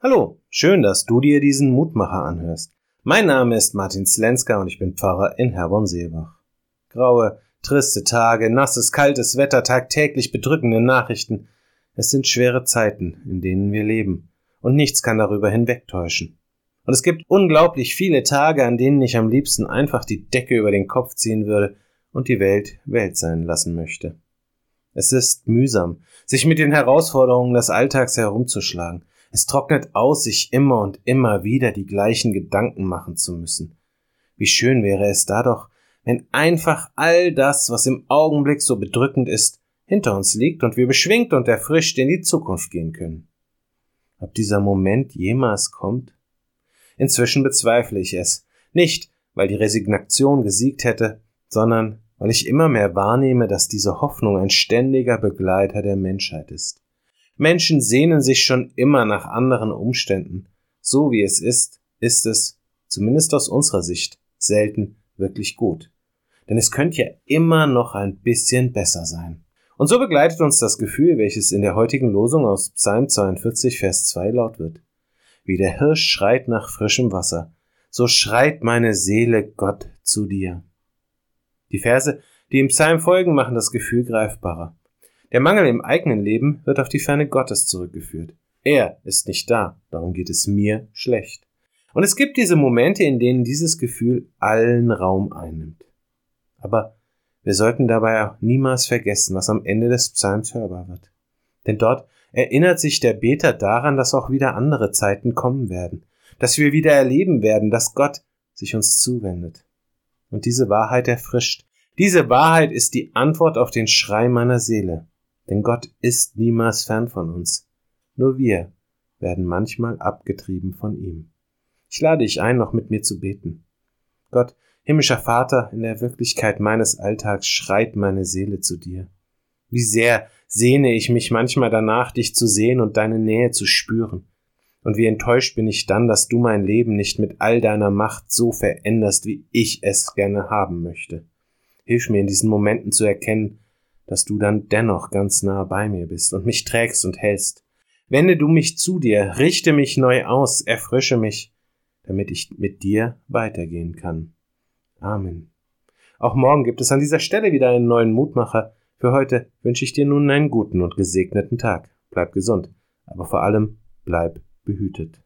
Hallo, schön, dass du dir diesen Mutmacher anhörst. Mein Name ist Martin Slenska und ich bin Pfarrer in Herborn-Seebach. Graue, triste Tage, nasses, kaltes Wetter, tagtäglich bedrückende Nachrichten. Es sind schwere Zeiten, in denen wir leben, und nichts kann darüber hinwegtäuschen. Und es gibt unglaublich viele Tage, an denen ich am liebsten einfach die Decke über den Kopf ziehen würde und die Welt Welt sein lassen möchte. Es ist mühsam, sich mit den Herausforderungen des Alltags herumzuschlagen. Es trocknet aus, sich immer und immer wieder die gleichen Gedanken machen zu müssen. Wie schön wäre es da doch, wenn einfach all das, was im Augenblick so bedrückend ist, hinter uns liegt und wir beschwingt und erfrischt in die Zukunft gehen können. Ob dieser Moment jemals kommt? Inzwischen bezweifle ich es. Nicht, weil die Resignation gesiegt hätte, sondern weil ich immer mehr wahrnehme, dass diese Hoffnung ein ständiger Begleiter der Menschheit ist. Menschen sehnen sich schon immer nach anderen Umständen. So wie es ist, ist es, zumindest aus unserer Sicht, selten wirklich gut. Denn es könnte ja immer noch ein bisschen besser sein. Und so begleitet uns das Gefühl, welches in der heutigen Losung aus Psalm 42, Vers 2 laut wird. Wie der Hirsch schreit nach frischem Wasser, so schreit meine Seele Gott zu dir. Die Verse, die im Psalm folgen, machen das Gefühl greifbarer. Der Mangel im eigenen Leben wird auf die Ferne Gottes zurückgeführt. Er ist nicht da, darum geht es mir schlecht. Und es gibt diese Momente, in denen dieses Gefühl allen Raum einnimmt. Aber wir sollten dabei auch niemals vergessen, was am Ende des Psalms hörbar wird. Denn dort erinnert sich der Beter daran, dass auch wieder andere Zeiten kommen werden, dass wir wieder erleben werden, dass Gott sich uns zuwendet. Und diese Wahrheit erfrischt. Diese Wahrheit ist die Antwort auf den Schrei meiner Seele. Denn Gott ist niemals fern von uns. Nur wir werden manchmal abgetrieben von ihm. Ich lade dich ein, noch mit mir zu beten. Gott, himmlischer Vater, in der Wirklichkeit meines Alltags schreit meine Seele zu dir. Wie sehr sehne ich mich manchmal danach, dich zu sehen und deine Nähe zu spüren. Und wie enttäuscht bin ich dann, dass du mein Leben nicht mit all deiner Macht so veränderst, wie ich es gerne haben möchte. Hilf mir in diesen Momenten zu erkennen, dass du dann dennoch ganz nah bei mir bist und mich trägst und hältst. Wende du mich zu dir, richte mich neu aus, erfrische mich, damit ich mit dir weitergehen kann. Amen. Auch morgen gibt es an dieser Stelle wieder einen neuen Mutmacher. Für heute wünsche ich dir nun einen guten und gesegneten Tag. Bleib gesund, aber vor allem bleib behütet.